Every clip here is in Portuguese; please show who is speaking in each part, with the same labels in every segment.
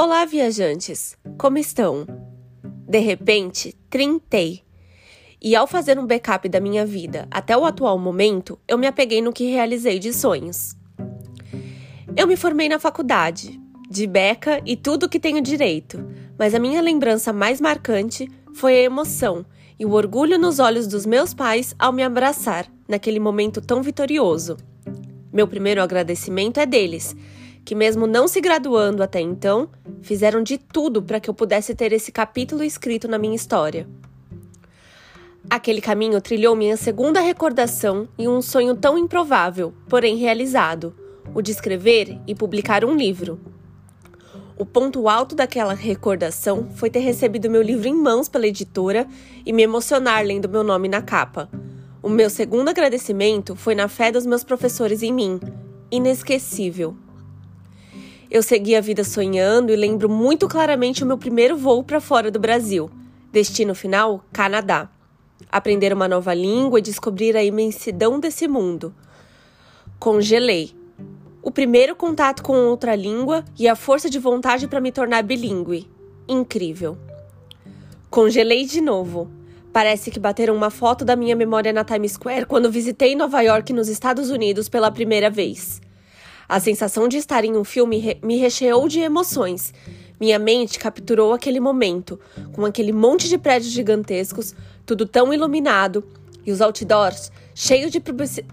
Speaker 1: Olá, viajantes! Como estão? De repente, trintei. E ao fazer um backup da minha vida até o atual momento, eu me apeguei no que realizei de sonhos. Eu me formei na faculdade, de beca e tudo que tenho direito, mas a minha lembrança mais marcante foi a emoção e o orgulho nos olhos dos meus pais ao me abraçar naquele momento tão vitorioso. Meu primeiro agradecimento é deles, que, mesmo não se graduando até então, fizeram de tudo para que eu pudesse ter esse capítulo escrito na minha história. Aquele caminho trilhou minha segunda recordação e um sonho tão improvável, porém realizado: o de escrever e publicar um livro. O ponto alto daquela recordação foi ter recebido meu livro em mãos pela editora e me emocionar lendo meu nome na capa. O meu segundo agradecimento foi na fé dos meus professores em mim. Inesquecível. Eu segui a vida sonhando e lembro muito claramente o meu primeiro voo para fora do Brasil. Destino final: Canadá. Aprender uma nova língua e descobrir a imensidão desse mundo. Congelei. O primeiro contato com outra língua e a força de vontade para me tornar bilíngue. Incrível. Congelei de novo. Parece que bateram uma foto da minha memória na Times Square quando visitei Nova York nos Estados Unidos pela primeira vez. A sensação de estar em um filme me recheou de emoções. Minha mente capturou aquele momento, com aquele monte de prédios gigantescos, tudo tão iluminado, e os outdoors cheios de,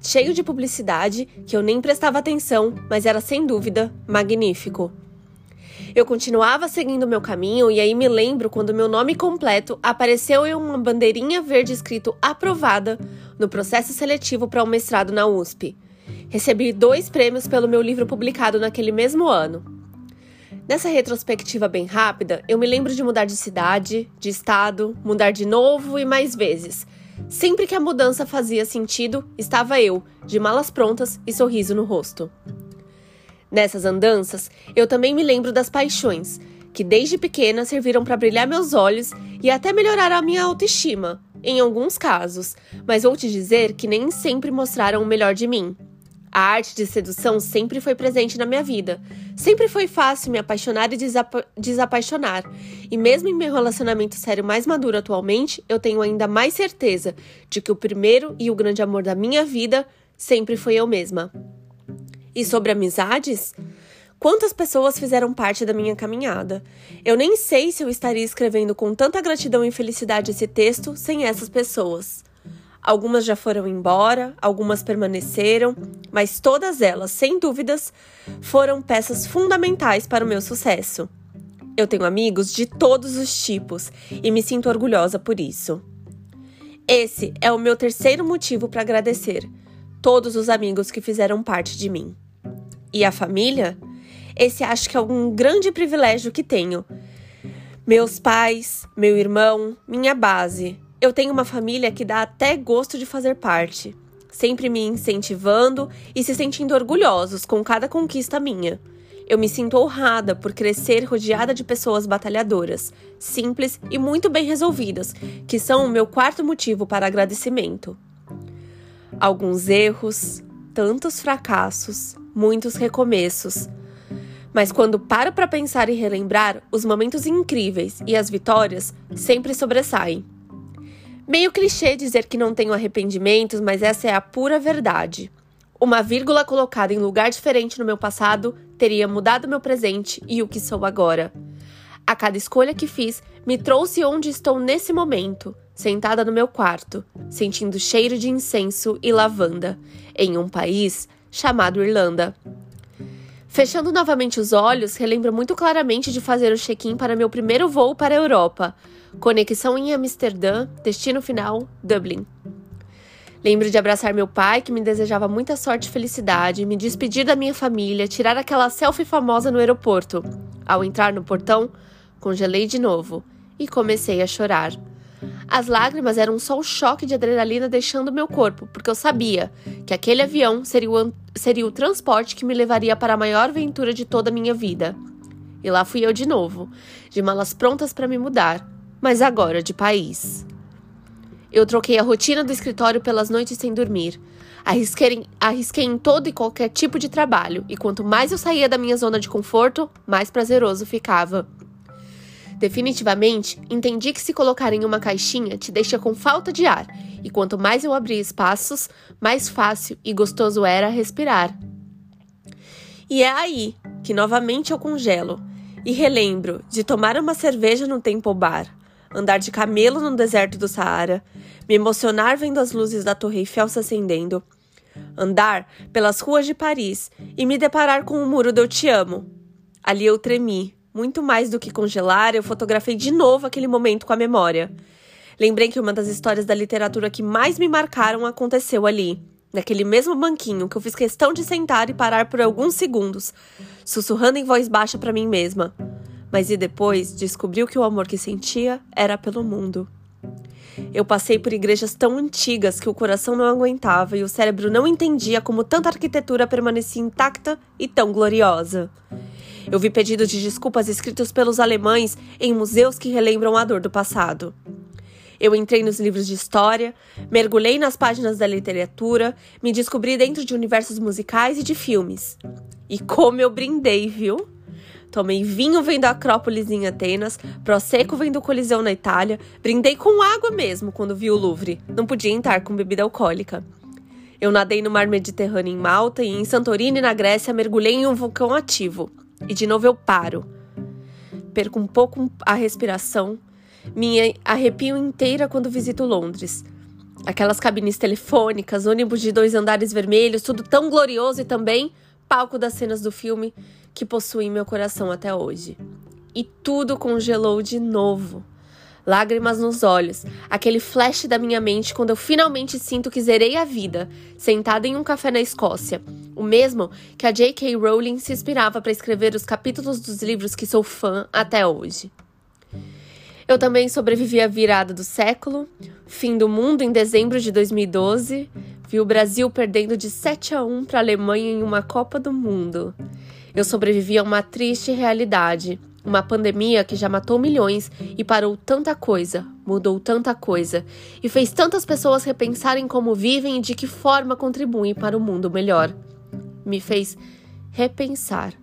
Speaker 1: cheio de publicidade que eu nem prestava atenção, mas era sem dúvida magnífico. Eu continuava seguindo meu caminho e aí me lembro quando meu nome completo apareceu em uma bandeirinha verde escrito aprovada no processo seletivo para o um mestrado na USP. Recebi dois prêmios pelo meu livro publicado naquele mesmo ano. Nessa retrospectiva bem rápida, eu me lembro de mudar de cidade, de estado, mudar de novo e mais vezes. Sempre que a mudança fazia sentido, estava eu, de malas prontas e sorriso no rosto. Nessas andanças, eu também me lembro das paixões, que desde pequena serviram para brilhar meus olhos e até melhorar a minha autoestima, em alguns casos, mas vou te dizer que nem sempre mostraram o melhor de mim. A arte de sedução sempre foi presente na minha vida. Sempre foi fácil me apaixonar e desapa desapaixonar. E mesmo em meu relacionamento sério mais maduro atualmente, eu tenho ainda mais certeza de que o primeiro e o grande amor da minha vida sempre foi eu mesma. E sobre amizades? Quantas pessoas fizeram parte da minha caminhada? Eu nem sei se eu estaria escrevendo com tanta gratidão e felicidade esse texto sem essas pessoas. Algumas já foram embora, algumas permaneceram, mas todas elas, sem dúvidas, foram peças fundamentais para o meu sucesso. Eu tenho amigos de todos os tipos e me sinto orgulhosa por isso. Esse é o meu terceiro motivo para agradecer todos os amigos que fizeram parte de mim. E a família? Esse acho que é um grande privilégio que tenho. Meus pais, meu irmão, minha base, eu tenho uma família que dá até gosto de fazer parte, sempre me incentivando e se sentindo orgulhosos com cada conquista minha. Eu me sinto honrada por crescer rodeada de pessoas batalhadoras, simples e muito bem resolvidas, que são o meu quarto motivo para agradecimento. Alguns erros, tantos fracassos, muitos recomeços. Mas quando paro para pensar e relembrar, os momentos incríveis e as vitórias sempre sobressaem. Meio clichê dizer que não tenho arrependimentos, mas essa é a pura verdade. Uma vírgula colocada em lugar diferente no meu passado teria mudado meu presente e o que sou agora. A cada escolha que fiz me trouxe onde estou nesse momento, sentada no meu quarto, sentindo cheiro de incenso e lavanda, em um país chamado Irlanda. Fechando novamente os olhos, relembro muito claramente de fazer o check-in para meu primeiro voo para a Europa. Conexão em Amsterdã, destino final, Dublin. Lembro de abraçar meu pai, que me desejava muita sorte e felicidade, me despedir da minha família, tirar aquela selfie famosa no aeroporto. Ao entrar no portão, congelei de novo e comecei a chorar. As lágrimas eram só o choque de adrenalina deixando meu corpo, porque eu sabia que aquele avião seria o, seria o transporte que me levaria para a maior aventura de toda a minha vida. E lá fui eu de novo, de malas prontas para me mudar, mas agora de país. eu troquei a rotina do escritório pelas noites sem dormir. Arrisquei, arrisquei em todo e qualquer tipo de trabalho, e quanto mais eu saía da minha zona de conforto, mais prazeroso ficava. Definitivamente, entendi que se colocar em uma caixinha te deixa com falta de ar, e quanto mais eu abria espaços, mais fácil e gostoso era respirar. E é aí que novamente eu congelo e relembro de tomar uma cerveja no Temple Bar, andar de camelo no deserto do Saara, me emocionar vendo as luzes da Torre Eiffel se acendendo, andar pelas ruas de Paris e me deparar com o muro do Eu Te Amo. Ali eu tremi. Muito mais do que congelar, eu fotografei de novo aquele momento com a memória. Lembrei que uma das histórias da literatura que mais me marcaram aconteceu ali, naquele mesmo banquinho que eu fiz questão de sentar e parar por alguns segundos, sussurrando em voz baixa para mim mesma. Mas e depois descobriu que o amor que sentia era pelo mundo. Eu passei por igrejas tão antigas que o coração não aguentava e o cérebro não entendia como tanta arquitetura permanecia intacta e tão gloriosa. Eu vi pedidos de desculpas escritos pelos alemães em museus que relembram a dor do passado. Eu entrei nos livros de história, mergulhei nas páginas da literatura, me descobri dentro de universos musicais e de filmes. E como eu brindei, viu? Tomei vinho vendo a Acrópolis em Atenas, Prosecco vendo o Coliseu na Itália, brindei com água mesmo quando vi o Louvre. Não podia entrar com bebida alcoólica. Eu nadei no mar Mediterrâneo em Malta e em Santorini, na Grécia, mergulhei em um vulcão ativo. E de novo eu paro. Perco um pouco a respiração, me arrepio inteira quando visito Londres. Aquelas cabines telefônicas, ônibus de dois andares vermelhos, tudo tão glorioso e também palco das cenas do filme que possuem meu coração até hoje. E tudo congelou de novo. Lágrimas nos olhos, aquele flash da minha mente quando eu finalmente sinto que zerei a vida, sentada em um café na Escócia, o mesmo que a J.K. Rowling se inspirava para escrever os capítulos dos livros que sou fã até hoje. Eu também sobrevivi à virada do século, fim do mundo em dezembro de 2012, vi o Brasil perdendo de 7 a 1 para a Alemanha em uma Copa do Mundo. Eu sobrevivi a uma triste realidade, uma pandemia que já matou milhões e parou tanta coisa, mudou tanta coisa e fez tantas pessoas repensarem como vivem e de que forma contribuem para o um mundo melhor. Me fez repensar.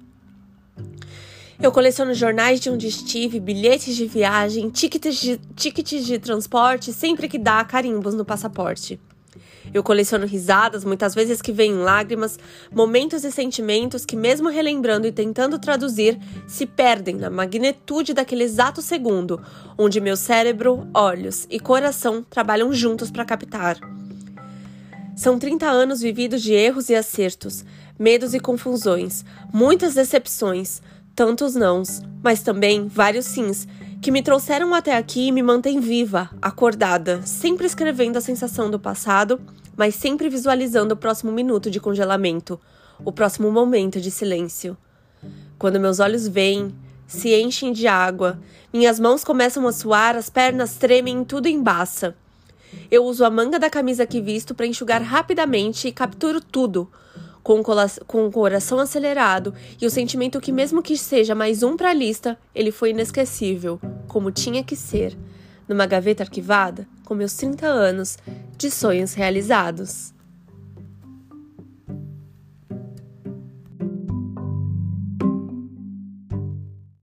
Speaker 1: Eu coleciono jornais de onde estive, bilhetes de viagem, tickets de, tickets de transporte, sempre que dá carimbos no passaporte. Eu coleciono risadas, muitas vezes que vêm lágrimas, momentos e sentimentos que, mesmo relembrando e tentando traduzir, se perdem na magnitude daquele exato segundo, onde meu cérebro, olhos e coração trabalham juntos para captar. São 30 anos vividos de erros e acertos, medos e confusões, muitas decepções, tantos nãos, mas também vários sims que me trouxeram até aqui e me mantêm viva, acordada, sempre escrevendo a sensação do passado, mas sempre visualizando o próximo minuto de congelamento, o próximo momento de silêncio. Quando meus olhos veem, se enchem de água, minhas mãos começam a suar, as pernas tremem, tudo embaça. Eu uso a manga da camisa que visto para enxugar rapidamente e capturo tudo, com o, coração acelerado e o sentimento que, mesmo que seja mais um para a lista, ele foi inesquecível, como tinha que ser, numa gaveta arquivada, com meus 30 anos de sonhos realizados.